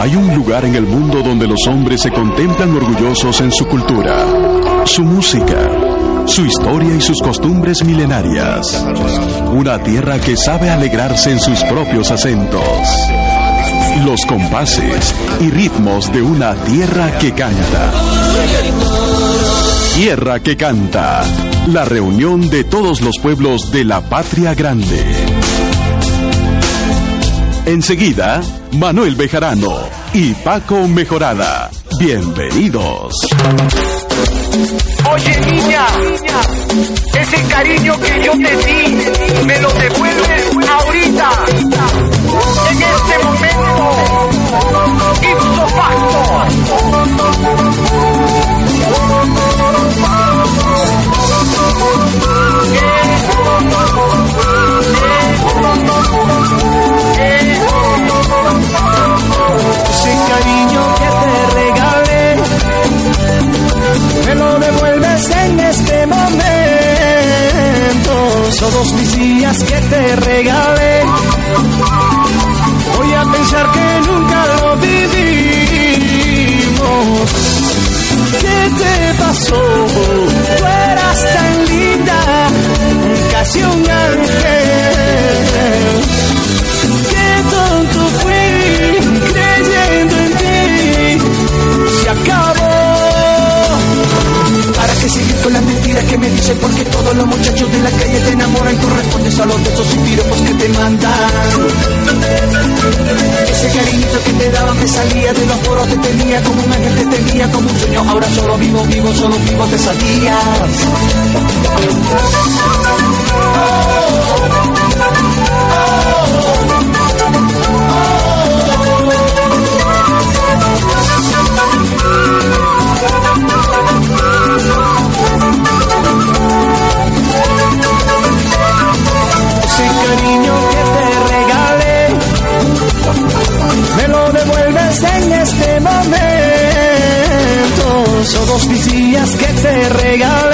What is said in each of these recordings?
Hay un lugar en el mundo donde los hombres se contemplan orgullosos en su cultura, su música, su historia y sus costumbres milenarias. Una tierra que sabe alegrarse en sus propios acentos. Los compases y ritmos de una tierra que canta. Tierra que canta. La reunión de todos los pueblos de la patria grande. Enseguida, Manuel Bejarano y Paco Mejorada. Bienvenidos. Oye niña, ese cariño que yo te di, me lo devuelves ahorita, en este momento, ipso. Cariño que te regalé, me lo devuelves en este momento. Son dos mis días que te regalé. Voy a pensar que nunca lo vivimos. ¿Qué te pasó? Tú eras tan linda, vivo, solo vivo, te salías. Ese cariño que te regalé, me lo devuelves en este momento. Dos mis días que te regalé.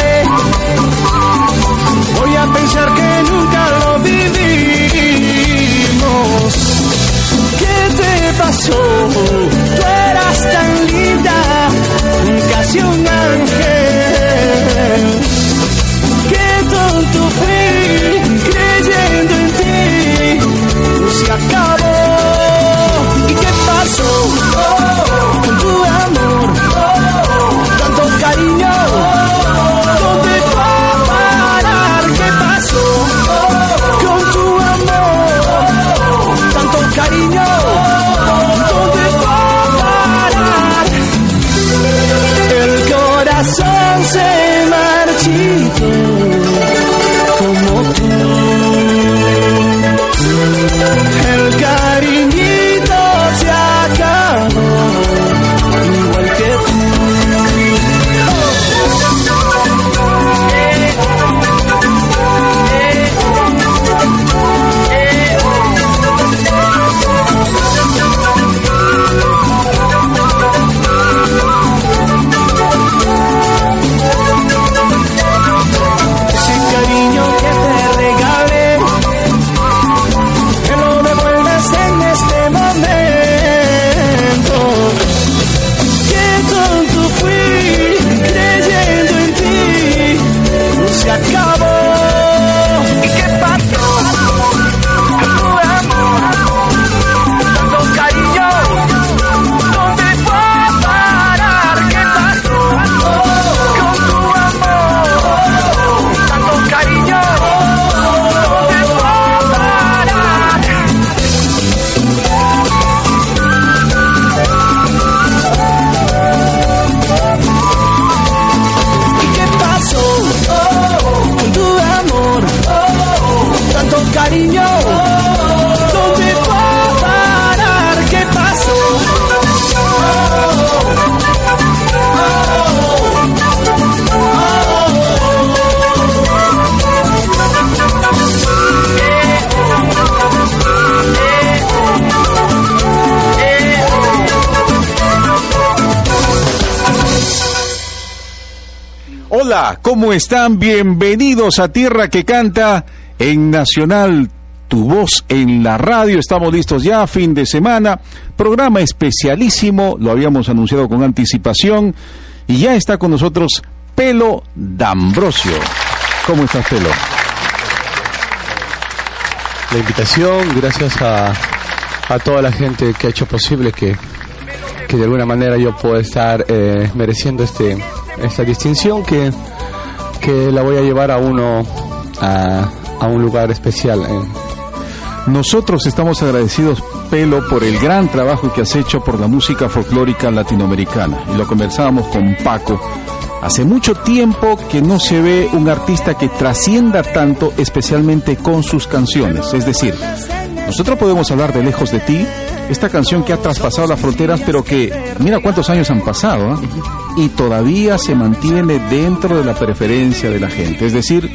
¿Cómo están? Bienvenidos a Tierra que Canta en Nacional Tu voz en la radio. Estamos listos ya, fin de semana. Programa especialísimo, lo habíamos anunciado con anticipación. Y ya está con nosotros Pelo D'Ambrosio. ¿Cómo estás, Pelo? La invitación, gracias a, a toda la gente que ha hecho posible que, que de alguna manera yo pueda estar eh, mereciendo este, esta distinción que, que la voy a llevar a uno a, un lugar especial. eh. Nosotros estamos agradecidos, Pelo, por el gran trabajo que has hecho por la música folclórica latinoamericana. Y lo conversábamos con Paco. Hace mucho tiempo que no se ve un artista que trascienda tanto, especialmente con sus canciones. Es decir, nosotros podemos hablar de Lejos de ti, esta canción que ha traspasado las fronteras, pero que mira cuántos años han pasado, ¿ah? y todavía se mantiene dentro de la preferencia de la gente. Es decir,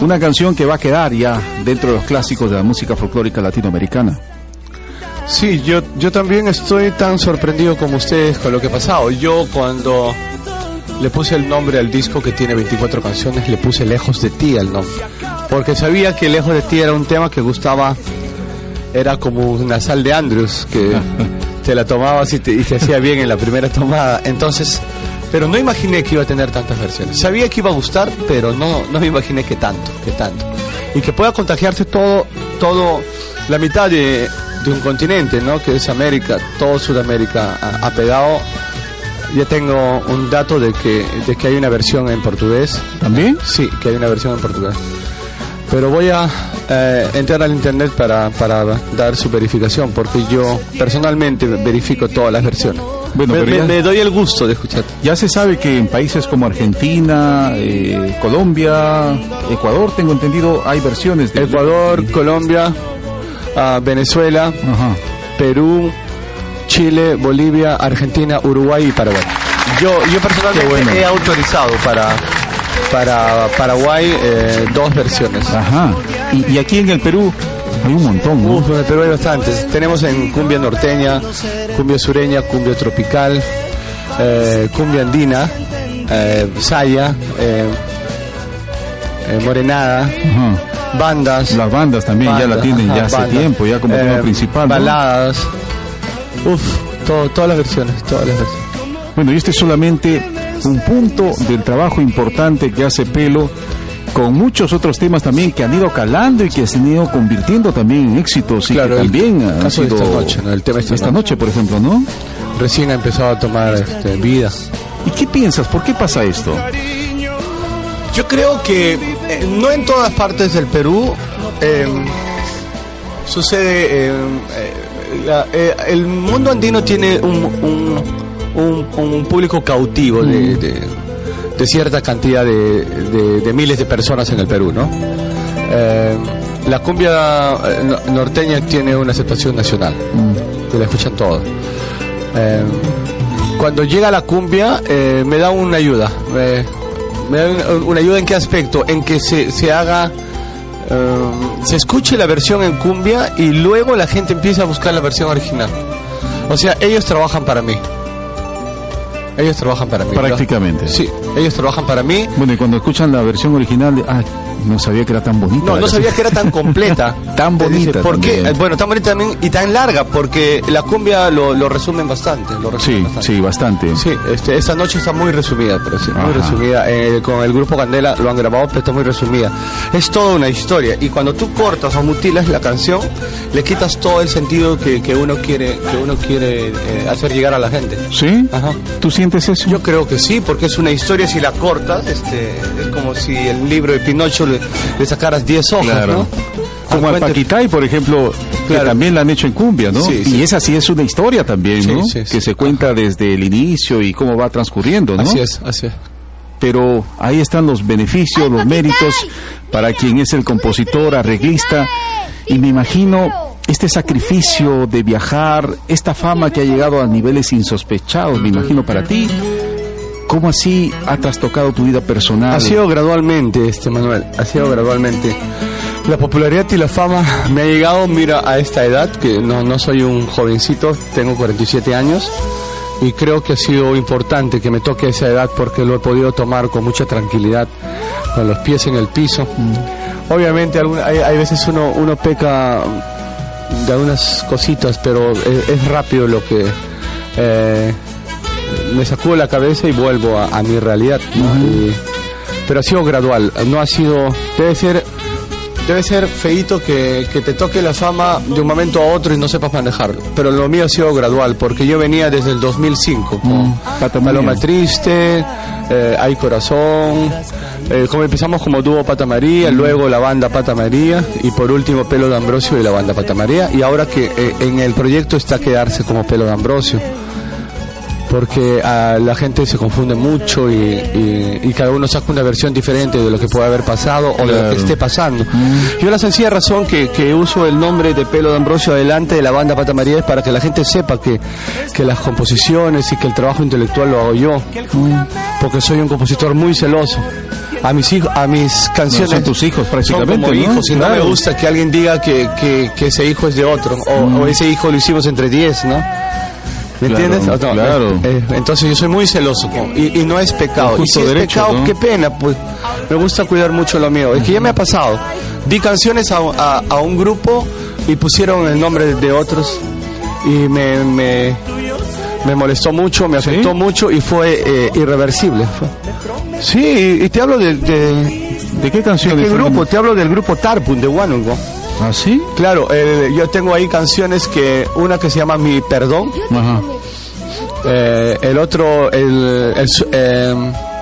una canción que va a quedar ya dentro de los clásicos de la música folclórica latinoamericana. Sí, yo, yo también estoy tan sorprendido como ustedes con lo que ha pasado. Yo cuando le puse el nombre al disco que tiene 24 canciones, le puse Lejos de ti al nombre. Porque sabía que Lejos de ti era un tema que gustaba, era como una sal de Andrews, que te la tomabas y te, y hacía bien en la primera tomada. Entonces, pero no imaginé que iba a tener tantas versiones. Sabía que iba a gustar, pero no, no me imaginé que tanto, que tanto. Y que pueda contagiarse todo, todo, la mitad de, de un continente, ¿no? Que es América, todo Sudamérica ha, ha pegado. Ya tengo un dato de que, de que hay una versión en portugués. ¿También? Sí, que hay una versión en portugués. Pero voy a eh, entrar al internet para, para dar su verificación, porque yo personalmente verifico todas las versiones. Bueno, me, pero me- ya- me doy el gusto de escuchar. Ya se sabe que en países como Argentina, eh, Colombia, Ecuador, tengo entendido, hay versiones de Ecuador, Colombia, ah, Venezuela, Ajá. Perú, Chile, Bolivia, Argentina, Uruguay y Paraguay. Yo, yo personalmente bueno. he autorizado para, para Paraguay eh, dos versiones. Ajá. Y, y aquí en el Perú hay un montón, ¿no? Uf, en el Perú hay bastantes. Tenemos en cumbia norteña, cumbia sureña, cumbia tropical, eh, cumbia andina, eh, saya, eh, morenada, Ajá. bandas. Las bandas también ya la tienen ajá, ya hace bandas. tiempo, ya como Eh, tema principal. ¿no? Baladas. Uf, todo- todas las versiones, todas las versiones. Bueno, y este es solamente un punto del trabajo importante que hace Pelo con muchos otros temas también que han ido calando y que se han ido convirtiendo también en éxitos y Claro, que también han de sido esta noche, ¿no? El tema de esta esta noche. noche, por ejemplo, ¿no? Recién ha empezado a tomar este, vida. ¿Y qué piensas? ¿Por qué pasa esto? Yo creo que eh, no en todas partes del Perú eh, sucede. eh, eh, la- eh, el mundo andino tiene un, un, un- un público cautivo de, de- de cierta cantidad de, miles de personas en el Perú, ¿no? Eh, la cumbia eh, no- norteña tiene una aceptación nacional, que la escuchan todos. Eh, cuando llega la cumbia eh, me da una ayuda. Me, me da una, ayuda en qué aspecto? En que se, se haga, se escuche la versión en cumbia y luego la gente empieza a buscar la versión original. O sea, ellos trabajan para mí. Ellos trabajan para mí. Prácticamente. Sí, ellos trabajan para mí. Bueno, y cuando escuchan la versión original, de, ah, no sabía que era tan bonita. No, no canción". sabía que era tan completa. Tan bonita ¿Por también. Eh, Bueno, tan bonita también y tan larga, porque la cumbia lo, lo resumen bastante. Lo resumen Sí, bastante. sí, bastante. Sí, este, esta noche está muy resumida, pero sí, muy Ajá. resumida. Eh, con el grupo Candela lo han grabado, pero está muy resumida. Es toda una historia. Y cuando tú cortas o mutilas la canción, le quitas todo el sentido que, que uno quiere, que uno quiere eh, hacer llegar a la gente. ¿Sí? Ajá. ¿Tú sientes eso? Yo creo que sí, porque es una historia, si la cortas, este, es como si el libro de Pinocho le, le sacaras 10 hojas, Claro. ¿no? Como al Paquitay, por ejemplo, que también la han hecho en cumbia, ¿no? Sí, y sí. esa sí es una historia también, Sí, ¿no? sí, sí. Que se cuenta desde el inicio y cómo va transcurriendo, ¿no? Así es, así es. Pero ahí están los beneficios, los méritos para quien es el compositor, arreglista. Y me imagino este sacrificio de viajar, esta fama que ha llegado a niveles insospechados, me imagino para ti. ¿Cómo así ha trastocado tu vida personal? Ha sido gradualmente, este Manuel, ha sido gradualmente. La popularidad y la fama me ha llegado, mira, a esta edad, que no, no soy un jovencito, tengo 47 años, y creo que ha sido importante que me toque esa edad porque lo he podido tomar con mucha tranquilidad, con los pies en el piso. Obviamente alguna- hay, hay veces uno, uno peca de algunas cositas, pero es, es rápido lo que eh, me sacudo la cabeza y vuelvo a, a mi realidad. ¿no? Y- pero ha sido gradual, no ha sido, debe ser Debe ser feito que, que te toque la fama de un momento a otro y no sepas manejarlo. Pero lo mío ha sido gradual, porque yo venía desde el 2005 con. Paloma Triste, eh, Hay Corazón, eh, como empezamos como dúo Pata María, luego la banda Pata María y por último Pelo de Ambrosio y la banda Pata María. Y ahora que eh, en el proyecto está quedarse como Pelo de Ambrosio porque ah, la gente se confunde mucho y, y- y cada uno saca una versión diferente de lo que puede haber pasado o de lo que esté pasando. Yo la sencilla razón que, que uso el nombre de Pelo de Ambrosio adelante de la banda Pata María es para que la gente sepa que, que las composiciones y que el trabajo intelectual lo hago yo, porque soy un compositor muy celoso. A mis hijos, a mis canciones son tus hijos prácticamente, son como ¿no? hijos y no me gusta que alguien diga que, que, que ese hijo es de otro o, o ese hijo lo hicimos entre 10, ¿no? ¿Me Claro, entiendes? O claro. eh, eh, entonces yo soy muy celoso y, y no es pecado. Y si es derecho, pecado, ¿no? qué pena, pues me gusta cuidar mucho lo mío. Es que ya me ha pasado. Di canciones a, a- a un grupo y pusieron el nombre de, de otros y me, me, me molestó mucho, me afectó mucho y fue eh, irreversible. Sí, y te hablo de, de, ¿De qué ¿de canciones? qué grupo? Te hablo del grupo Tarpun de Huánuco. ¿Ah, sí? Claro, eh, yo tengo ahí canciones que una que se llama Mi Perdón, Ajá. eh, el otro el, el su- eh,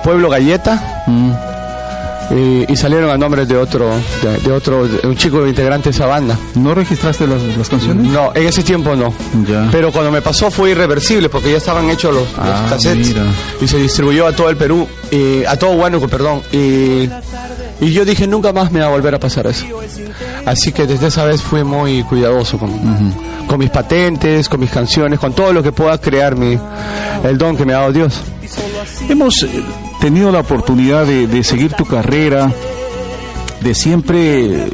Pueblo Galleta Mm. y, y salieron a nombre de otro de, de otro de un chico integrante de esa banda. ¿No registraste las, las canciones? No, en ese tiempo no. Ya. Pero cuando me pasó fue irreversible porque ya estaban hechos los, los Ah, cassettes mira. y se distribuyó a todo el Perú y a todo Huánuco, perdón. Y, y yo dije nunca más me va a volver a pasar eso. Así que desde esa vez fui muy cuidadoso con, con mis patentes, con mis canciones, con todo lo que pueda crear mi, el don que me ha dado Dios. Hemos eh, tenido la oportunidad de, de seguir tu carrera, de siempre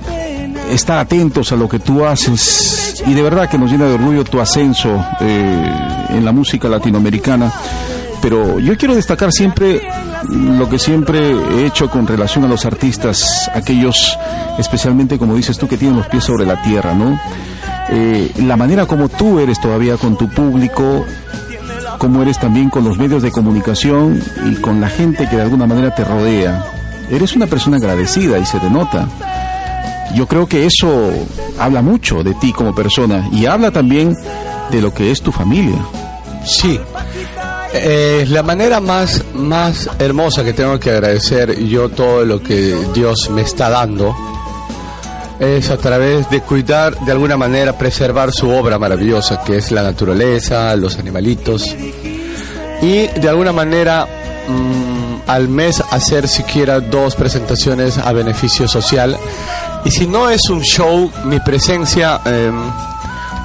estar atentos a lo que tú haces y de verdad que nos llena de orgullo tu ascenso eh, en la música latinoamericana. Pero yo quiero destacar siempre lo que siempre he hecho con relación a los artistas, aquellos especialmente como dices tú que tienen los pies sobre la tierra, ¿no? Eh, la manera como tú eres todavía con tu público, como eres también con los medios de comunicación y con la gente que de alguna manera te rodea. Eres una persona agradecida y se te nota. Yo creo que eso habla mucho de ti como persona y habla también de lo que es tu familia. Sí. Eh, la manera más, más hermosa que tengo que agradecer yo todo lo que Dios me está dando es a través de cuidar, de alguna manera, preservar su obra maravillosa, que es la naturaleza, los animalitos, y de alguna manera mm, al mes hacer siquiera dos presentaciones a beneficio social. Y si no es un show, mi presencia em,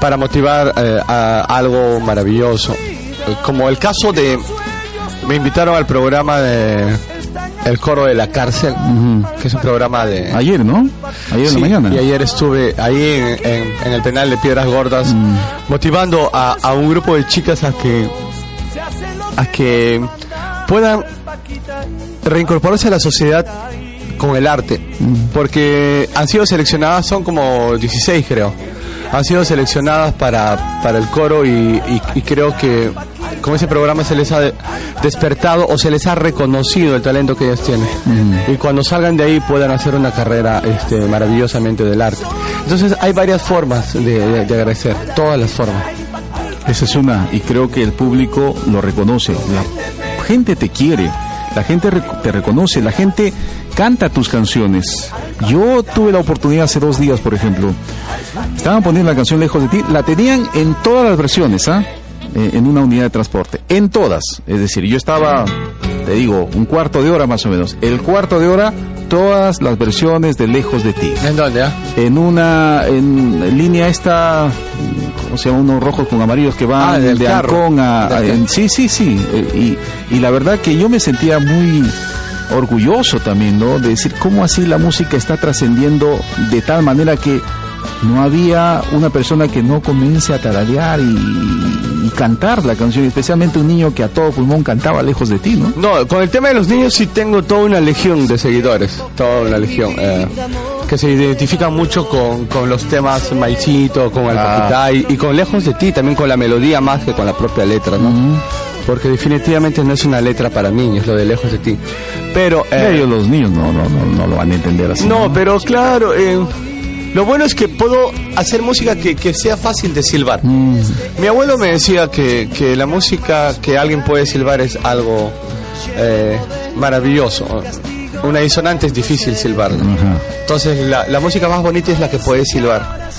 para motivar eh, a algo maravilloso. Eh, Como el caso de... Me invitaron al programa de El Coro de la Cárcel, que es un programa de... Ayer, ¿no? Ayer en la mañana. Y ayer estuve ahí en, en- en el penal de Piedras Gordas Mm. motivando a, a un grupo de chicas a que a que puedan reincorporarse a la sociedad con el arte, Mm. porque han sido seleccionadas, son como 16 creo, han sido seleccionadas para, para el coro y, y- y creo que con ese programa se les ha de- despertado o se les ha reconocido el talento que ellas tienen. Y cuando salgan de ahí puedan hacer una carrera este, maravillosamente del arte. Entonces hay varias formas de, de- de agradecer, todas las formas. Esa es una, y creo que el público lo reconoce. La gente te quiere, la gente te reconoce, la gente canta tus canciones. Yo tuve la oportunidad hace dos días, por ejemplo. Estaban poniendo la canción Lejos de ti, la tenían en todas las versiones, ¿ah? Eh, En una unidad de transporte, en todas. Es decir, yo estaba, te digo, un cuarto de hora más o menos. El cuarto de hora, todas las versiones de Lejos de ti ¿En dónde? ah? en una en línea esta ¿cómo se llama? unos rojos con amarillos que van Ah, del de. Ancón a, a- Del en- sí sí sí eh, y, y la verdad que yo me sentía muy orgulloso también no de decir cómo así la música está trascendiendo de tal manera que no había una persona que no comience a tararear y cantar la canción, especialmente un niño que a todo pulmón cantaba lejos de ti, ¿no? No, con el tema de los niños sí tengo toda una legión de seguidores, toda una legión, eh, que se identifican mucho con, con los temas Maicito, con el Ah. Y con Lejos de ti, también con la melodía más que con la propia letra, ¿no? Porque definitivamente no es una letra para niños, lo de Lejos de ti. Pero... eh, Ellos los niños no, no, no, no lo van a entender así. no, pero claro, eh, lo bueno es que puedo hacer música que, que sea fácil de silbar. Mm, Mi abuelo me decía que, que la música que alguien puede silbar es algo eh, maravilloso. Una disonante es difícil silbarla. Entonces la, la música más bonita es la que puedes silbar.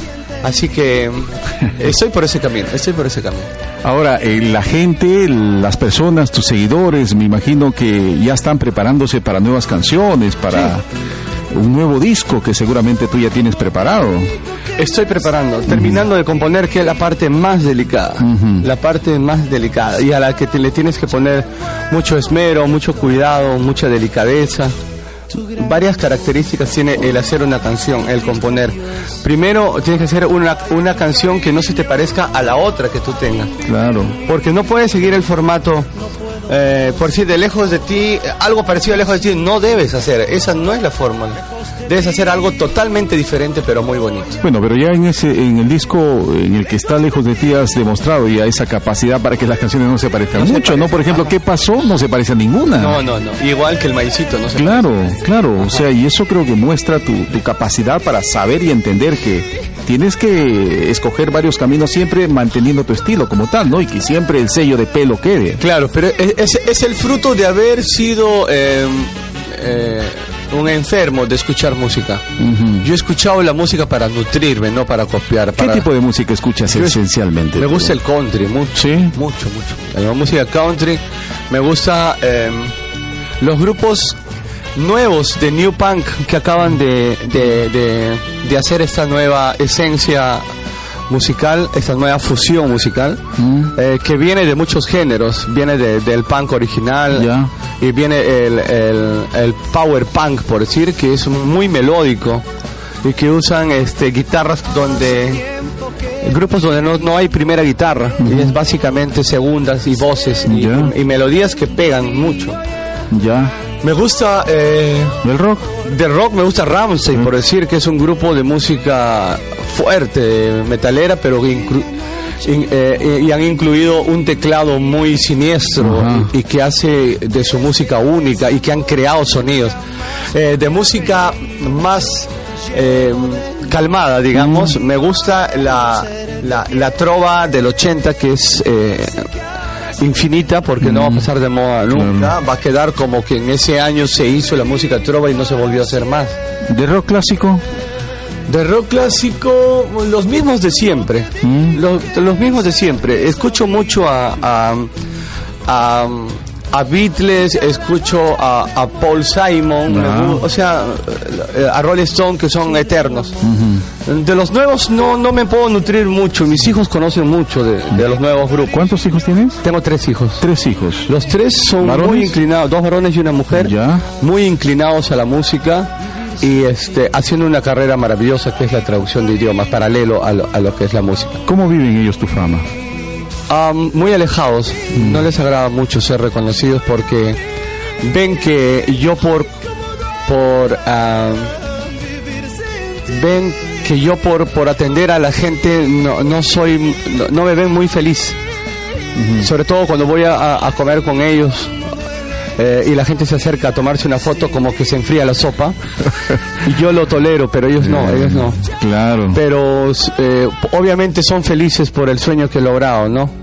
Así que estoy por ese camino, estoy por ese camino. Ahora, eh, la gente, las personas, tus seguidores, me imagino que ya están preparándose para nuevas canciones, para un nuevo disco que seguramente tú ya tienes preparado. Estoy preparando, terminando de componer, que es la parte más delicada. La parte más delicada y a la que te, le tienes que poner mucho esmero, mucho cuidado, mucha delicadeza. Varias características tiene el hacer una canción, el componer. Primero, tienes que hacer una, una canción que no se te parezca a la otra que tú tengas. Claro. Porque no puedes seguir el formato, eh, por si de lejos de ti, algo parecido a lejos de ti, no debes hacer. Esa no es la fórmula. Debes hacer algo totalmente diferente, pero muy bonito. Bueno, pero ya en ese, en el disco en el que está lejos de ti has demostrado ya esa capacidad para que las canciones no se parezcan No se mucho, ¿no? Por ejemplo, ajá. ¿qué pasó? No se parece a ninguna. No, no, no. Igual que el maicito, no sé. Claro, claro, o sea, y eso creo que muestra tu, tu capacidad para saber y entender que tienes que escoger varios caminos siempre manteniendo tu estilo como tal, ¿no? Y que siempre el sello de pelo quede. Claro, pero es, es- es el fruto de haber sido eh, eh, un enfermo de escuchar música. Yo he escuchado la música para nutrirme, no para copiar. ¿Qué para- tipo de música escuchas Yo- esencialmente? Me gusta el country, mucho. Sí. Mucho, mucho. La música country. Me gusta eh, los grupos nuevos de New Punk que acaban de, de, de- de hacer esta nueva esencia musical, esta nueva fusión musical, Mm. eh, que viene de muchos géneros. Viene de- del punk original y viene el, el, el power punk, por decir, que es muy melódico y que usan este, guitarras donde grupos donde no, no hay primera guitarra y es básicamente segundas y voces y melodías que pegan mucho. Ya. Me gusta eh, ¿Del rock? de rock, me gusta Ramsey, por decir que es un grupo de música fuerte, metalera, pero que inclu- in- eh, y han incluido un teclado muy siniestro y que hace de su música única y que han creado sonidos. Eh, de música más eh, calmada, digamos, me gusta la, la, la trova del 80 que es... infinita porque no va a pasar de moda nunca va a quedar como que en ese año se hizo la música trova y no se volvió a hacer más ¿De rock clásico? de rock clásico, los mismos de siempre. Mm. Los, los mismos de siempre. Escucho mucho a, a, a, a Beatles, escucho a, a Paul Simon, Ah. o sea, eh, a Rolling Stone, que son eternos. De los nuevos no, no me puedo nutrir mucho. Mis hijos conocen mucho de, de los nuevos grupos. ¿Cuántos hijos tienes? Tengo tres hijos. Tres hijos. Los tres son ¿Varones? muy inclinados, dos varones y una mujer, Ya. muy inclinados a la música y este, haciendo una carrera maravillosa que es la traducción de idiomas, paralelo a lo, a lo que es la música. ¿Cómo viven ellos tu fama? Am, muy alejados, no les agrada mucho ser reconocidos porque ven que yo por por am, ven que yo por por atender a la gente no, no soy no, no me ven muy feliz. Sobre todo cuando voy a comer con ellos eh, y la gente se acerca a tomarse una foto como que se enfría la sopa y yo lo tolero pero ellos no ellos no Claro. pero eh, obviamente son felices por el sueño que he logrado, ¿no?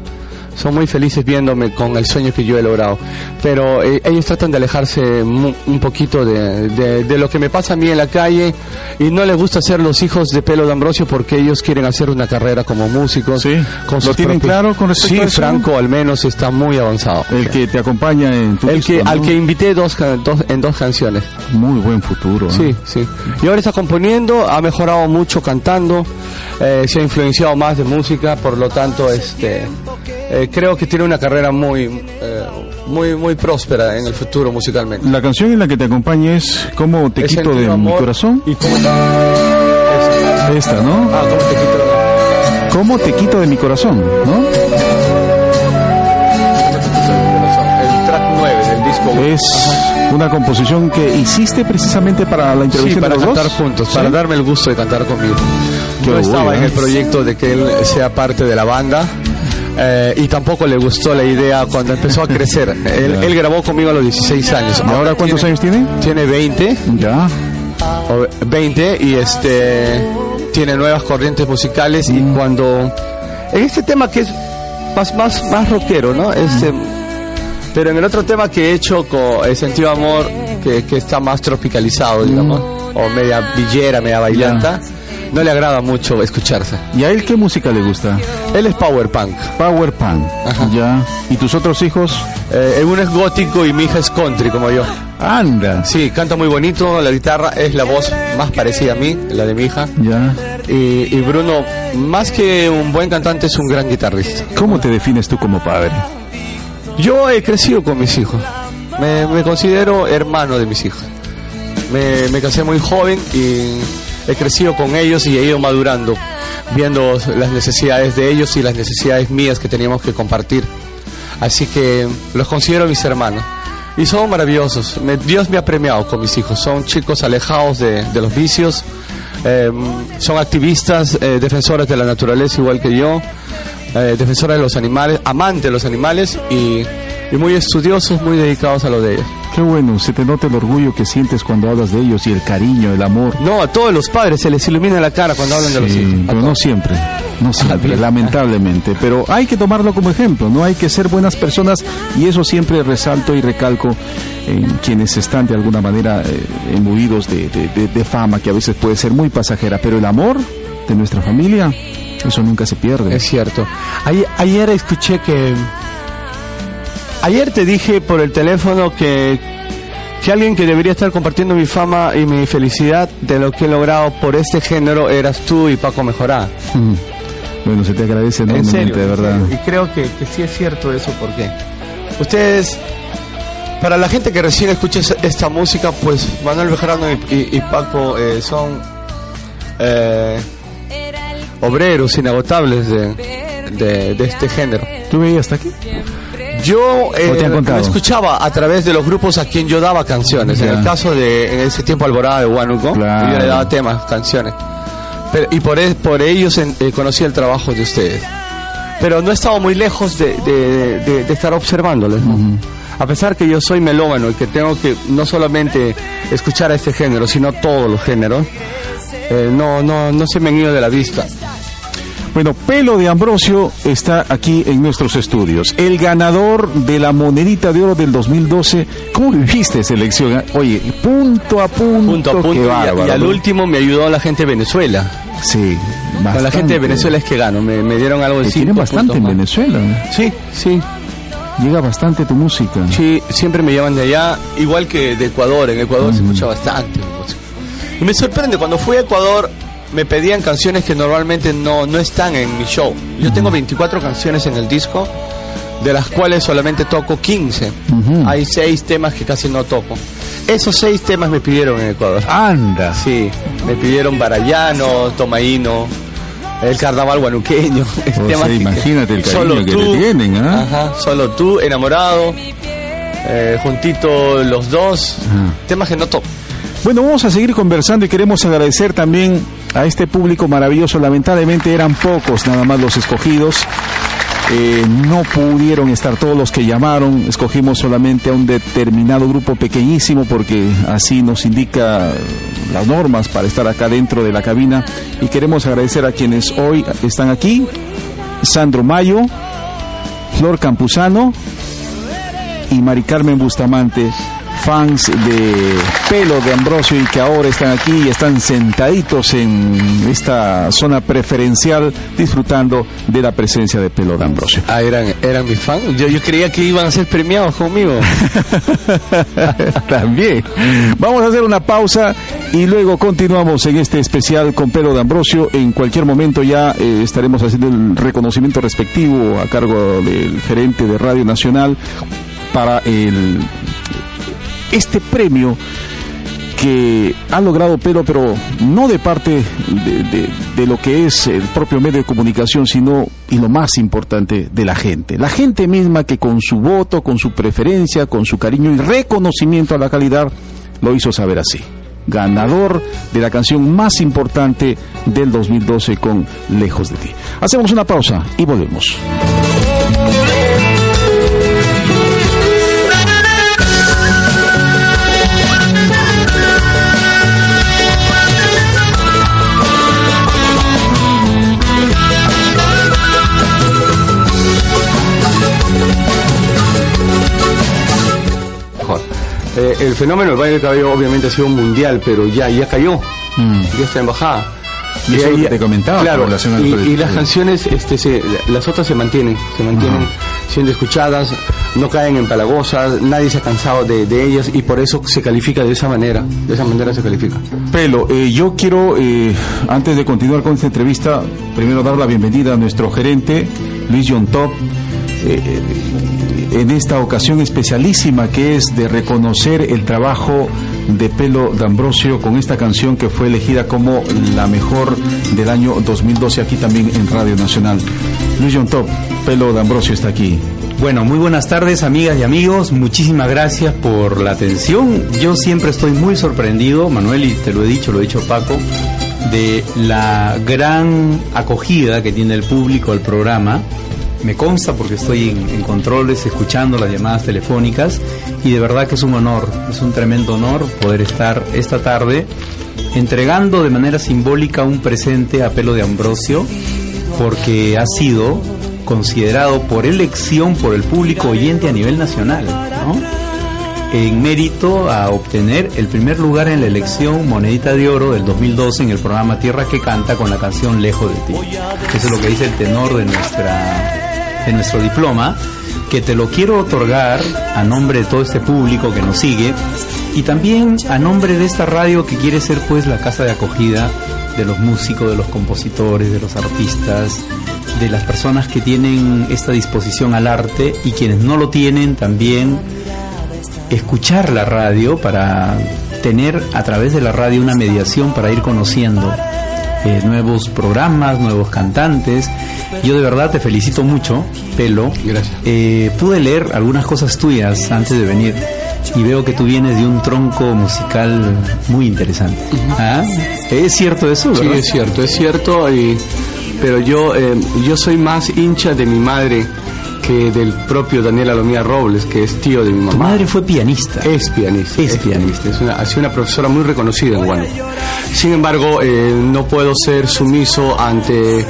Son muy felices viéndome con el sueño que yo he logrado. Pero eh, ellos tratan de alejarse un poquito de, de- de lo que me pasa a mí en la calle y no les gusta ser los hijos de pelo de Ambrosio porque ellos quieren hacer una carrera como músicos. Sí. con ¿Lo tienen propios- claro con respecto Sí, a eso? Franco al menos está muy avanzado. El que te acompaña en tu El disco, que, ¿no? Al que invité dos, dos- en dos canciones. Muy buen futuro. ¿eh? Sí, sí. Y ahora está componiendo, ha mejorado mucho cantando, eh, se ha influenciado más de música, por lo tanto, este, eh, creo que tiene una carrera muy, eh, muy, muy próspera en el futuro musicalmente. La canción en la que te acompaña es ¿Cómo te es quito de mi corazón? Y cómo te... Esta, ¿no? Ah, ¿cómo te quito? De... ¿Cómo te quito de mi corazón? ¿No? El track 9 del disco. Es una composición que hiciste precisamente para la entrevista sí, para de los cantar juntos, ¿Sí? para darme el gusto de cantar conmigo. Yo estaba en el proyecto de que él sea parte de la banda eh, y tampoco le gustó la idea cuando empezó a crecer. él, él grabó conmigo a los 16 años. ¿Y ahora cuántos años tiene? Tiene 20, Ya. o 20 y este tiene nuevas corrientes musicales y Mm. cuando en este tema que es más más más rockero, ¿no? Este pero en el otro tema que he hecho con el sentido amor que, que está más tropicalizado, digamos, o media villera, media bailanta, no le agrada mucho escucharse. ¿Y a él qué música le gusta? Él es power punk. Power Pan. Ya. ¿Y tus otros hijos? Eh, uno es gótico y mi hija es country como yo. Anda. Sí, canta muy bonito, la guitarra es la voz más parecida a mí, la de mi hija. Ya. Y, y Bruno, más que un buen cantante, es un gran guitarrista. ¿Cómo te defines tú como padre? Yo he crecido con mis hijos. Me, me considero hermano de mis hijos. Me, me casé muy joven y he crecido con ellos y he ido madurando, viendo las necesidades de ellos y las necesidades mías que teníamos que compartir. Así que los considero mis hermanos. Y son maravillosos. Dios me ha premiado con mis hijos. Son chicos alejados de, de los vicios. eh, son activistas, eh, defensores de la naturaleza igual que yo. eh, defensores de los animales, amantes de los animales y, y muy estudiosos, muy dedicados a lo de ellos. Qué bueno, se te nota el orgullo que sientes cuando hablas de ellos y el cariño, el amor. No, a todos los padres se les ilumina la cara cuando hablan de los hijos. Pero no siempre, no siempre, lamentablemente. Pero hay que tomarlo como ejemplo, no hay que ser buenas personas y eso siempre resalto y recalco en quienes están de alguna manera eh, imbuidos de, de- de- de fama que a veces puede ser muy pasajera, pero el amor de nuestra familia, eso nunca se pierde. Es cierto. Ayer, ayer escuché que... Ayer te dije por el teléfono que, que alguien que debería estar compartiendo mi fama y mi felicidad de lo que he logrado por este género eras tú y Paco Mejorá. Mm. Bueno, se te agradece En enormemente, serio, de en verdad. serio. Y creo que, que sí es cierto eso, porque ustedes, para la gente que recién escucha esta música, pues Manuel Bejarano y, y- y Paco eh, son eh, obreros inagotables de, de- de este género. ¿Tú veías hasta aquí? Yo eh, lo escuchaba a través de los grupos a quien yo daba canciones. En el caso de en ese tiempo Alborada de Huánuco, Claro. yo le daba temas, canciones. Pero- y por, por ellos en- eh, conocí el trabajo de ustedes. Pero no estaba muy lejos de, de- de- de estar observándoles. ¿no? A pesar que yo soy melómano y que tengo que no solamente escuchar a este género, sino todos los géneros, eh, no, no, no se me han ido de la vista. Bueno, Pelo de Ambrosio está aquí en nuestros estudios. El ganador de la monedita de oro del 2012. ¿Cómo viviste selección? Oye, punto a punto. Punto a punto. qué y, bárbaro, y al último me ayudó la gente de Venezuela. Sí, Con la bastante. gente de Venezuela es que gano. Me, me dieron algo de Te cinco bastante en más. Venezuela. Sí, sí, Llega bastante tu música. sí, siempre me llaman de allá, igual que de Ecuador, en Ecuador se escucha bastante. Y me sorprende, cuando fui a Ecuador me pedían canciones que normalmente no, no están en mi show. Yo tengo 24 canciones en el disco, de las cuales solamente toco 15. Ujú. Hay 6 temas que casi no toco. Esos 6 temas me pidieron en Ecuador. Anda. Sí, me pidieron Barayano, Tomaíno, el carnaval guanuqueño. O temas sea, imagínate el cariño solo que tú, le tienen, ¿ah? Ajá, solo tú, enamorado, eh, juntito los dos, Ajá. temas que no toco. Bueno, vamos a seguir conversando y queremos agradecer también a este público maravilloso. Lamentablemente eran pocos nada más los escogidos. Eh, no pudieron estar todos los que llamaron. Escogimos solamente a un determinado grupo pequeñísimo porque así nos indica las normas para estar acá dentro de la cabina. Y queremos agradecer a quienes hoy están aquí. Sandro Mayo, Flor Campuzano y Mari Carmen Bustamante, fans de Pelo de Ambrosio y que ahora están aquí y están sentaditos en esta zona preferencial disfrutando de la presencia de Pelo de Ambrosio. Ah, eran, eran mis fans. Yo, yo creía que iban a ser premiados conmigo. También. Vamos a hacer una pausa y luego continuamos en este especial con Pelo de Ambrosio. En cualquier momento ya eh, estaremos haciendo el reconocimiento respectivo a cargo del gerente de Radio Nacional para el este premio que ha logrado Pelo, pero no de parte de, de- de lo que es el propio medio de comunicación, sino, y lo más importante, de la gente. La gente misma que con su voto, con su preferencia, con su cariño y reconocimiento a la calidad, lo hizo saber así. Ganador de la canción más importante del 2012 con Lejos de ti. Hacemos una pausa y volvemos. Eh, el fenómeno del baile del cabello obviamente ha sido mundial, pero ya, ya cayó. Ya está en bajada. Y eso ahí- que te comentaba claro, relación al y, y las canciones, este, se, las otras se mantienen, se mantienen siendo escuchadas, no caen en palagosas, nadie se ha cansado de, de ellas y por eso se califica de esa manera, de esa manera se califica. Pelo, eh, yo quiero, eh, antes de continuar con esta entrevista, primero dar la bienvenida a nuestro gerente, Luis John Top, eh, eh, en esta ocasión especialísima que es de reconocer el trabajo de Pelo D'Ambrosio con esta canción que fue elegida como la mejor del año 2012 aquí también en Radio Nacional. Luis John Top, Pelo D'Ambrosio está aquí. Bueno, muy buenas tardes amigas y amigos, muchísimas gracias por la atención. Yo siempre estoy muy sorprendido, Manuel, y te lo he dicho, lo he dicho Paco, de la gran acogida que tiene el público al programa. Me consta porque estoy en, controles escuchando las llamadas telefónicas y de verdad que es un honor, es un tremendo honor poder estar esta tarde entregando de manera simbólica un presente a Pelo de Ambrosio porque ha sido considerado por elección por el público oyente a nivel nacional. En mérito a obtener el primer lugar en la elección Monedita de Oro del 2012 en el programa Tierra que Canta con la canción Lejos de ti. Eso es lo que dice el tenor de nuestra de nuestro diploma, que te lo quiero otorgar a nombre de todo este público que nos sigue y también a nombre de esta radio que quiere ser pues la casa de acogida de los músicos, de los compositores, de los artistas, de las personas que tienen esta disposición al arte y quienes no lo tienen también escuchar la radio para tener a través de la radio una mediación para ir conociendo eh, nuevos programas, nuevos cantantes. Yo de verdad te felicito mucho, Pelo. Gracias. Eh, pude leer algunas cosas tuyas antes de venir y veo que tú vienes de un tronco musical muy interesante. ¿Ah? ¿Es cierto eso? Sí, verdad? es cierto, es cierto, y- pero yo, eh, yo soy más hincha de mi madre que del propio Daniel Alomía Robles, que es tío de mi Tu mamá. madre fue pianista. Es pianista. Es pianista. Es una, ha sido una profesora muy reconocida en Guano. Sin embargo, eh, no puedo ser sumiso ante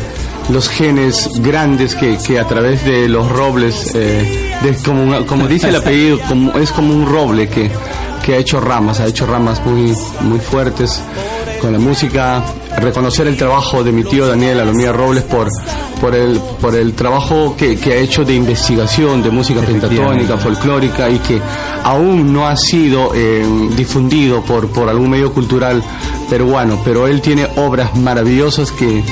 los genes grandes que, que a través de los robles, eh, de- como, una- como dice el apellido, como, es como un roble que, que ha hecho ramas, ha hecho ramas muy, muy fuertes con la música. Reconocer el trabajo de mi tío Daniel Alomía Robles por, por, el, por el trabajo que, que ha hecho de investigación de música pentatónica, folclórica y que aún no ha sido eh, difundido por, por algún medio cultural peruano, pero él tiene obras maravillosas que,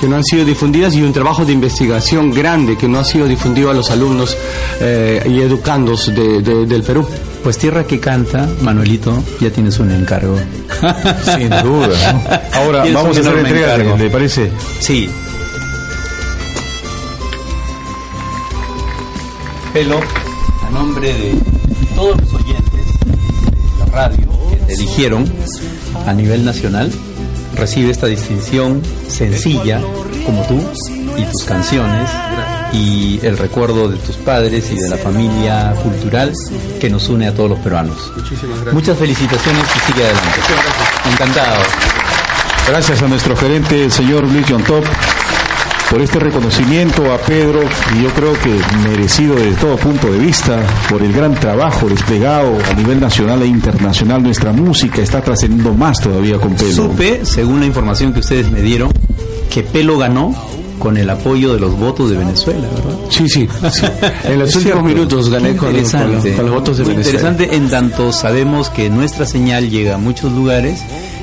que no han sido difundidas y un trabajo de investigación grande que no ha sido difundido a los alumnos eh, y educandos de- de- del Perú. Pues Tierra que Canta, Manuelito, ya tienes un encargo. Sin duda. ¿no? Ahora Tienes vamos a hacer entrega, encargo. ¿le parece? Sí. Pelo, a nombre de todos los oyentes de la radio que te eligieron a nivel nacional, recibe esta distinción sencilla como tú y tus canciones y el recuerdo de tus padres y de la familia cultural que nos une a todos los peruanos. Muchas felicitaciones y sigue adelante. Encantado. Gracias a nuestro gerente, el señor Luis John Top, por este reconocimiento a Pedro, y yo creo que merecido desde todo punto de vista, por el gran trabajo desplegado a nivel nacional e internacional. Nuestra música está trascendiendo más todavía con Pedro. Supe, según la información que ustedes me dieron, que Pelo ganó con el apoyo de los votos de Venezuela, ¿verdad? Sí, sí. sí. En los últimos minutos gané con, con los- con los votos de Muy Venezuela. interesante en tanto sabemos que nuestra señal llega a muchos lugares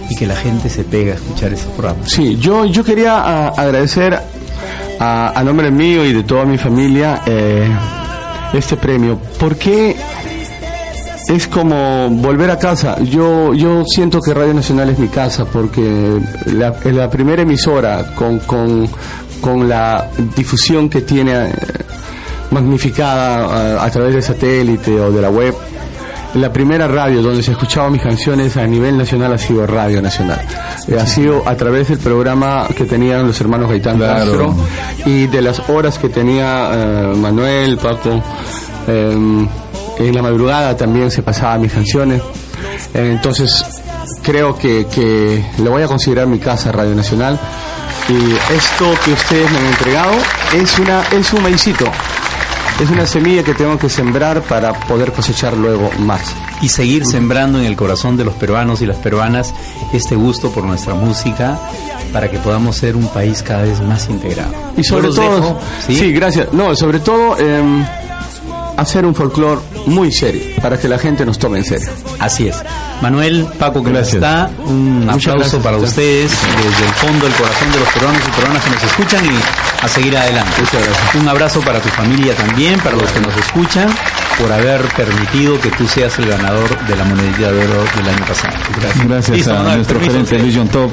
y que la gente se pega a escuchar ese programa. Sí, yo, yo quería ah, agradecer a, a nombre mío y de toda mi familia eh, este premio. ¿Por qué es como volver a casa. Yo, yo siento que Radio Nacional es mi casa porque la, la primera emisora con, con, con la difusión que tiene eh, magnificada a, a través del satélite o de la web. La primera radio donde se escuchaban mis canciones a nivel nacional ha sido Radio Nacional. Eh, ha sido a través del programa que tenían los hermanos Gaitán Claro. Castro y de las horas que tenía eh, Manuel, Paco. eh, en la madrugada también se pasaban mis canciones. Entonces creo que, que lo voy a considerar mi casa Radio Nacional. Y esto que ustedes me han entregado es, una, es un maicito. Es una semilla que tengo que sembrar para poder cosechar luego más. y seguir sembrando en el corazón de los peruanos y las peruanas este gusto por nuestra música para que podamos ser un país cada vez más integrado. Y sobre todo, dejo, ¿sí? ¿sí? gracias. No, sobre todo em, hacer un folclore muy serio para que la gente nos tome en serio. Así es. Manuel, Paco, que Gracias. está, un Muchas aplauso gracias. para ustedes desde el fondo del corazón de los peruanos y peruanas que nos escuchan y a seguir adelante. Muchas gracias. Un abrazo para tu familia también, para los que nos escuchan, por haber permitido que tú seas el ganador de la monedita de oro del año pasado. Gracias. Gracias Listo, a Manuel, nuestro permiso gerente. Luis John Top.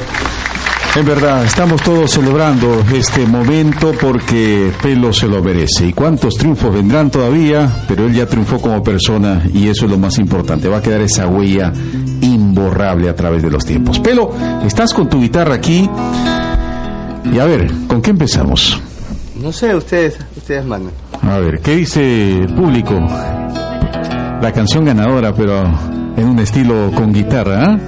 En verdad, estamos todos celebrando este momento porque Pelo se lo merece. ¿Y cuántos triunfos vendrán todavía? Pero él ya triunfó como persona y eso es lo más importante. Va a quedar esa huella imborrable a través de los tiempos. Pelo, estás con tu guitarra aquí. Y a ver, ¿con qué empezamos? No sé, ustedes, ustedes mandan. A ver, ¿qué dice el público? La canción ganadora, pero en un estilo con guitarra, ¿ah?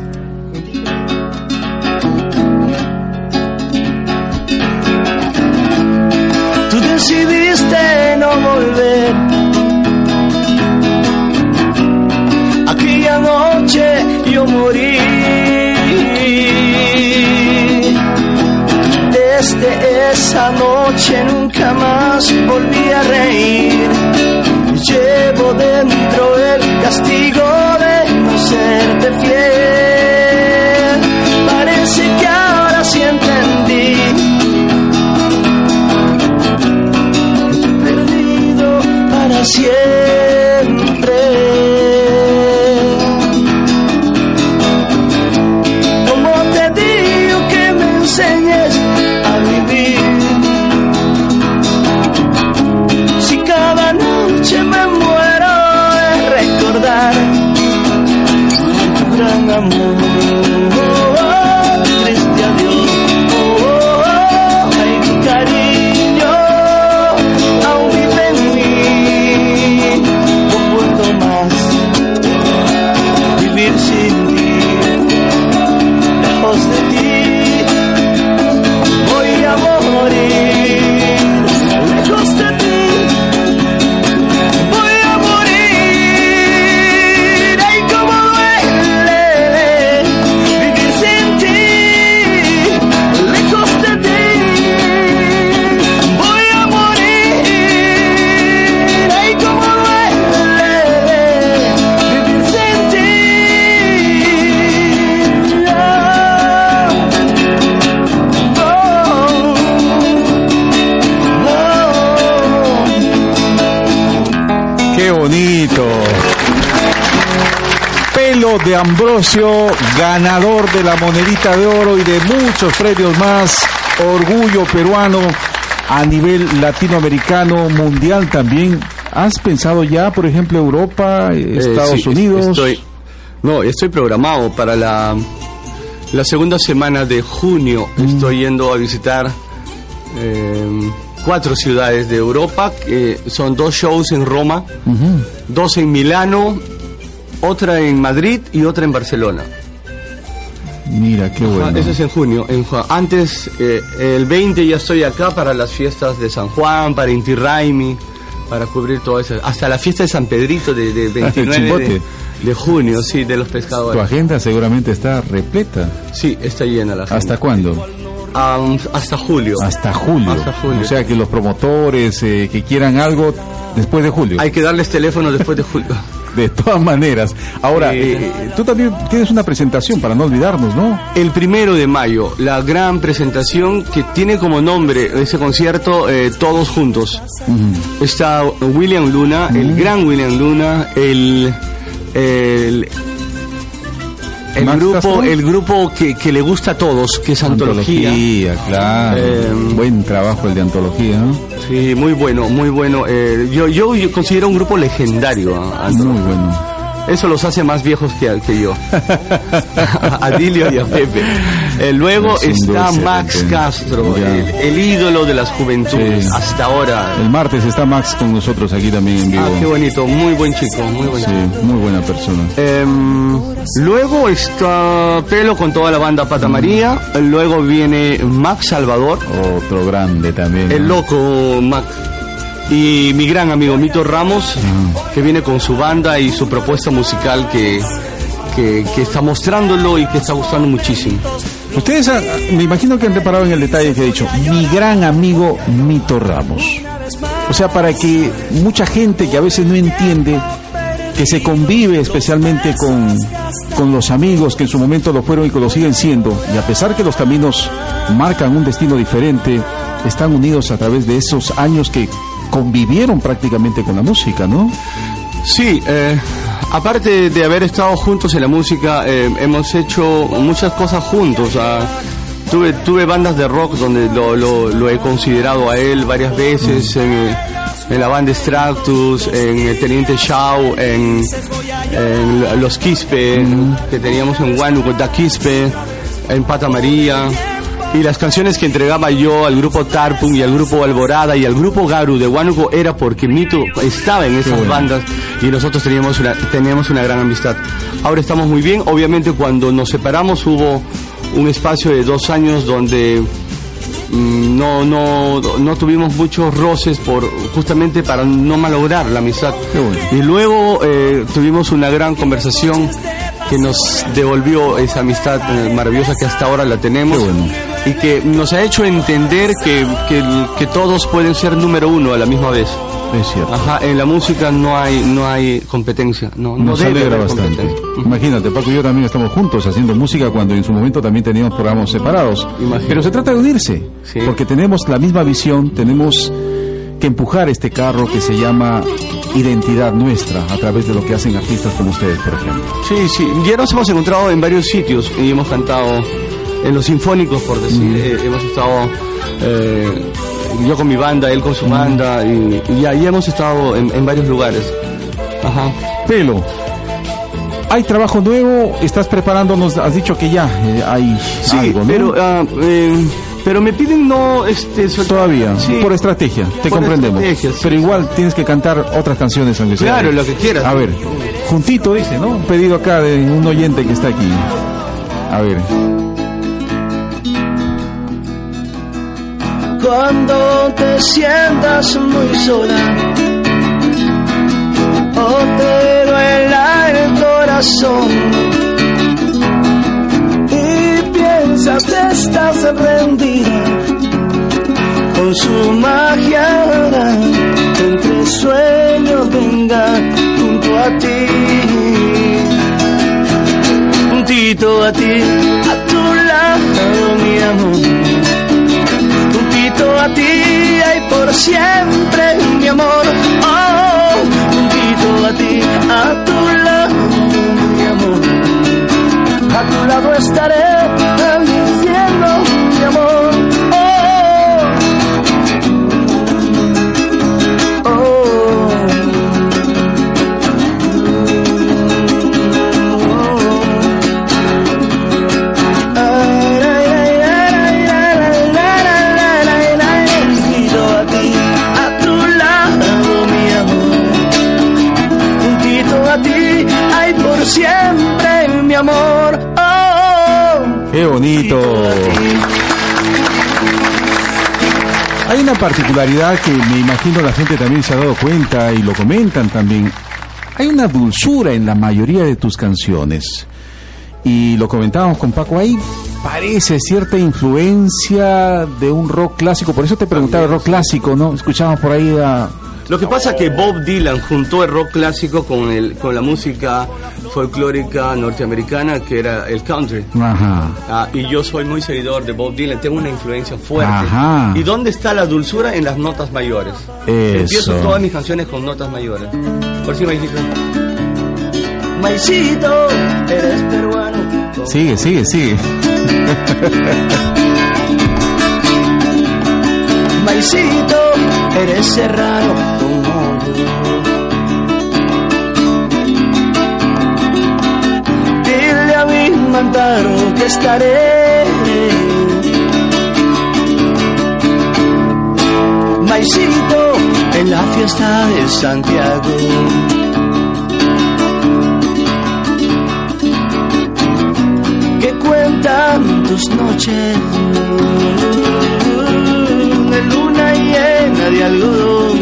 Noche yo morí. Desde esa noche nunca más volví a reír. Llevo dentro el castigo de no serte De Ambrosio, ganador de la monedita de oro y de muchos premios más. Orgullo peruano a nivel latinoamericano, mundial también. ¿Has pensado ya, por ejemplo, Europa, Eh, Estados sí, Unidos? Estoy, no, estoy programado para la, la segunda semana de junio. Mm. Estoy yendo a visitar eh, cuatro ciudades de Europa. que son dos shows en Roma, dos en Milano, otra en Madrid y otra en Barcelona. Mira, qué Ah, bueno. Eso es en junio. En antes, eh, el 20 ya estoy acá para las fiestas de San Juan, para Inti Raimi, para cubrir todo eso. Hasta la fiesta de San Pedrito de, de 29 Chimbote. de, de junio, sí, de los Tu pescadores. agenda seguramente está repleta. Sí, está llena la ¿Hasta agenda. cuándo? Am, hasta julio. Hasta julio. Hasta julio. O sea que los promotores eh, que quieran algo después de julio. Hay que darles teléfono después de julio. De todas maneras. Ahora, Sí. eh, tú también tienes una presentación para no olvidarnos, ¿no? El primero de mayo, la gran presentación que tiene como nombre ese concierto eh, Todos Juntos. Está William Luna, el gran William Luna, el el, el Max grupo, Castro. el grupo que, que le gusta a todos, que es Antología. claro. Eh, Buen trabajo el de antología, ¿no? Sí, muy bueno, muy bueno. Eh, yo, yo, yo considero un grupo legendario. a- Muy Antología. bueno. Eso los hace más viejos que, que yo. a Dilio y a Pepe. Eh, luego está dulce, Max. Castro, el, el ídolo de las juventudes Sí. hasta ahora. El martes está Max con nosotros aquí también en vivo. Ah, qué bonito, muy buen chico, muy buen chico. Sí, muy buena persona. Em, luego está Pelo con toda la banda Pata María. Luego viene Max Salvador, Otro grande también. el ¿no? loco Max. Y mi gran amigo Mito Ramos, que viene con su banda y su propuesta musical que, que, está mostrándolo y que está gustando muchísimo. Ustedes ah, me imagino que han reparado en el detalle que he dicho. Mi gran amigo Mito Ramos. O sea, para que mucha gente que a veces no entiende que se convive especialmente con, con los amigos que en su momento lo fueron y que lo siguen siendo, y a pesar que los caminos marcan un destino diferente, están unidos a través de esos años que convivieron prácticamente con la música, ¿no? Sí, eh, aparte de haber estado juntos en la música, eh, hemos hecho muchas cosas juntos. ah. tuve, tuve bandas de rock donde lo, lo- lo he considerado a él varias veces, en, eh, en la banda Extractus, en el Teniente Shaw, en, en Los Quispe, que teníamos en Huánuco, Da Quispe, en Pata María. Y las canciones que entregaba yo al grupo Tarpum y al grupo Alborada y al grupo Garu de Huánuco era porque Mito estaba en esas bueno. bandas y nosotros teníamos una, teníamos una gran amistad. Ahora estamos muy bien. Obviamente cuando nos separamos hubo un espacio de dos años donde mm, no, no, no tuvimos muchos roces por justamente para no malograr la amistad. Bueno. Y luego eh, tuvimos una gran conversación que nos devolvió esa amistad eh, maravillosa que hasta ahora la tenemos Qué bueno. Y que nos ha hecho entender que, que, que todos pueden ser número uno a la misma vez. Es cierto. Ajá, en la música no hay no hay competencia, no, no Nos debe alegra bastante. Imagínate, Paco y yo también estamos juntos haciendo música cuando en su momento también teníamos programas separados. Imagínate. Pero se trata de unirse, Sí. porque tenemos la misma visión, tenemos que empujar este carro que se llama identidad nuestra a través de lo que hacen artistas como ustedes, por ejemplo. Sí, sí, ya nos hemos encontrado en varios sitios y hemos cantado en los sinfónicos, por decir, eh, hemos estado eh, yo con mi banda, él con su banda y, y ahí hemos estado en, en varios lugares. Ajá. Pelo, ¿hay trabajo nuevo? ¿Estás preparándonos? Has dicho que ya eh, hay Sí, algo, ¿no? pero, eh, pero me piden no este Todavía, Sí. por estrategia, te Por comprendemos. estrategia, sí, pero igual tienes que cantar otras canciones, aunque sea. Claro, lo que quieras. A ver, juntito dice, ¿no? Un pedido acá de un oyente que está aquí. A ver. Cuando te sientas muy sola o te duela el corazón y piensas que estás rendida con su magia que entre sueños venga junto a ti juntito a ti a tu lado mi amor a ti, ay por siempre, mi amor. Oh, juntito a ti, a tu lado, mi amor. A tu lado estaré mi amor. Oh, ¡Qué bonito! Hay una particularidad que me imagino la gente también se ha dado cuenta y lo comentan también. Hay una dulzura en la mayoría de tus canciones. Y lo comentábamos con Paco, ahí parece cierta influencia de un rock clásico. Por eso te preguntaba rock clásico, ¿no? Escuchábamos por ahí a... Lo que pasa es que Bob Dylan juntó el rock clásico con, el, con la música folclórica norteamericana que era el country. Ajá. Ah, y yo soy muy seguidor de Bob Dylan, tengo una influencia fuerte. Ajá. ¿Y dónde está la dulzura? En las notas mayores. Eso. Empiezo todas mis canciones con notas mayores. Por si me dijiste. Maicito, eres peruano. Sigue, sigue, sigue. Maicito, eres serrano que estaré. Maicito, en la fiesta de Santiago. Que cuentan tus noches de luna llena de algodón.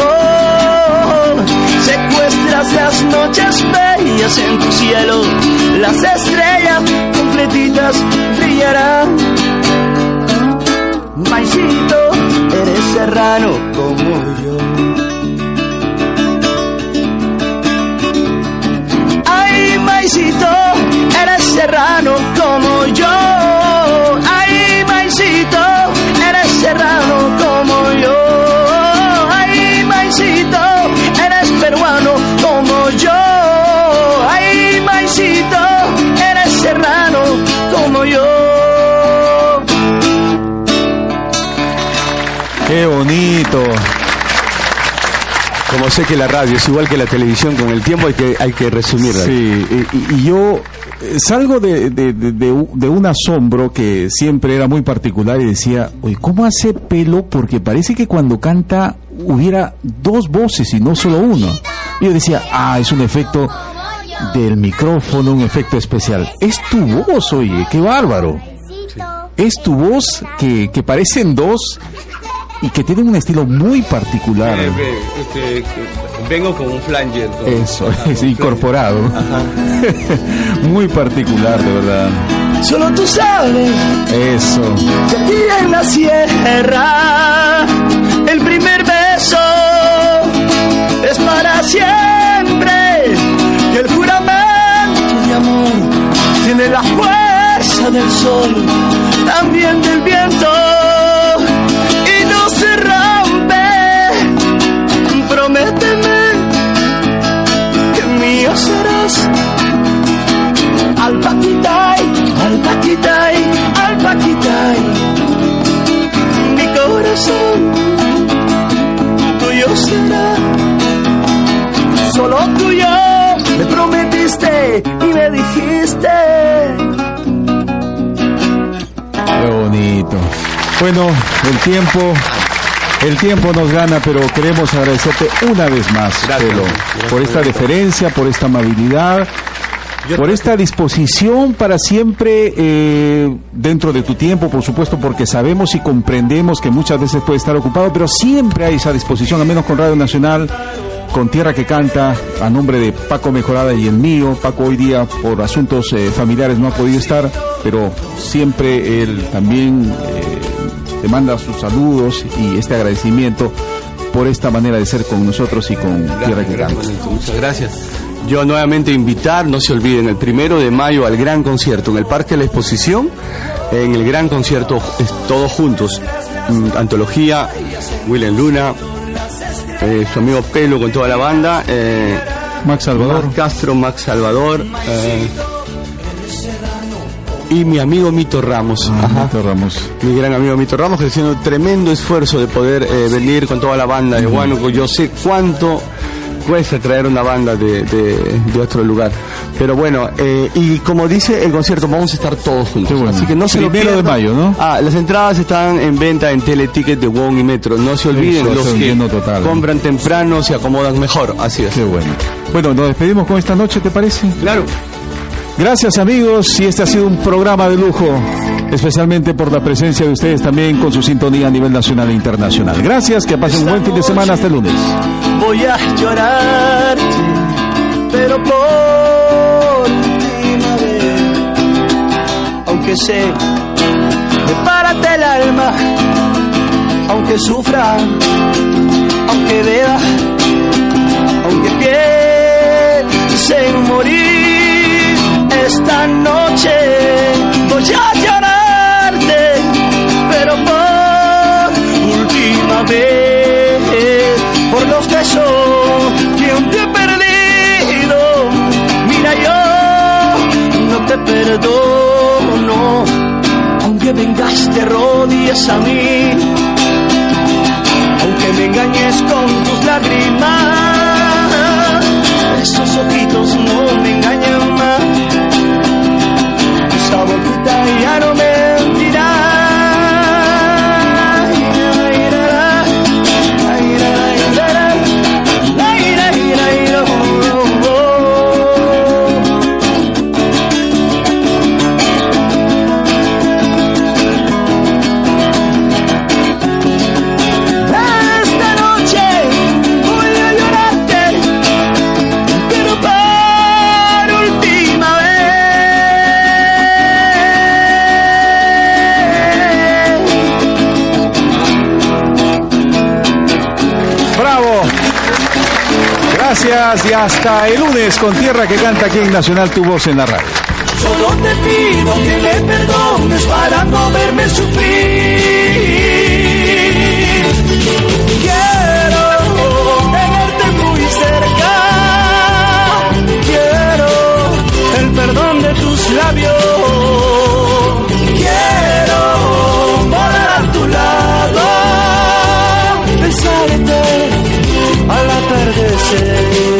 Oh, secuestras las noches bellas en tu cielo, las estrellas completitas brillarán. Maicito, eres serrano como yo. Ay, maicito, eres serrano como yo. Como sé que la radio es igual que la televisión, con el tiempo hay que, hay que resumirla. Sí, y, y yo eh, salgo de, de- de- de u- de un asombro que siempre era muy particular y decía, oye, ¿cómo hace pelo? Porque parece que cuando canta hubiera dos voces y no solo uno. Y yo decía, ah, es un efecto del micrófono, un efecto especial. Es tu voz, oye, qué bárbaro. Es tu voz que, que parecen dos y que tienen un estilo muy particular. Eh, este, vengo con un flanger. con- Eso, ajá, con es incorporado. Muy particular, de verdad. Solo tú sabes Eso. que aquí en la sierra el primer beso es para siempre y el juramento de amor tiene la fuerza del sol, Qué bonito. Bueno, el tiempo, el tiempo nos gana, pero queremos agradecerte una vez más, Gracias. Pelo, Gracias por esta deferencia, por esta amabilidad, por esta disposición para siempre eh, dentro de tu tiempo, por supuesto, porque sabemos y comprendemos que muchas veces puede estar ocupado, pero siempre hay esa disposición, al menos con Radio Nacional, con Tierra que Canta, a nombre de Paco Mejorada y el mío. Paco hoy día por asuntos eh, familiares no ha podido estar, pero siempre él también eh, te manda sus saludos y este agradecimiento por esta manera de ser con nosotros y con Tierra que Canta. Muchas gracias. Yo nuevamente invitar, no se olviden, el primero de mayo al gran concierto en el Parque de la Exposición, en el gran concierto es- todos juntos, Mm, antología, William Luna, eh, su amigo Pelo con toda la banda, eh, Max Salvador. Max Castro, Max Salvador eh, y mi amigo Mito Ramos. Ajá. Mito Ramos. Mi gran amigo Mito Ramos, que está haciendo tremendo esfuerzo de poder venir con toda la banda de Huánuco. Yo sé cuánto cuesta traer una banda de, de- de otro lugar. Pero bueno, eh, y como dice el concierto, vamos a estar todos juntos. Bueno. Así que no se lo Primero de mayo, ¿no? Ah, las entradas están en venta en Teleticket de Wong y Metro. No se olviden, Eso, los que total. compran temprano se acomodan mejor. Así es. Qué bueno. Bueno, nos despedimos con esta noche, ¿te parece? Claro. Gracias amigos y este ha sido un programa de lujo, especialmente por la presencia de ustedes también con su sintonía a nivel nacional e internacional. Gracias, que pasen un buen fin de semana hasta el lunes. Voy a llorarte, pero por que sé, prepárate el alma, aunque sufra, aunque beba, aunque piense en morir esta noche, voy a llorarte, pero por última vez, por los besos que un día no te perdono vengas te rodillas a mí, aunque me engañes con tus lágrimas, esos ojitos no me engañan. hasta el lunes con Tierra que canta aquí en Nacional Tu Voz en la Radio. Solo te pido que me perdones para no verme sufrir. Quiero tenerte muy cerca. Quiero el perdón de tus labios.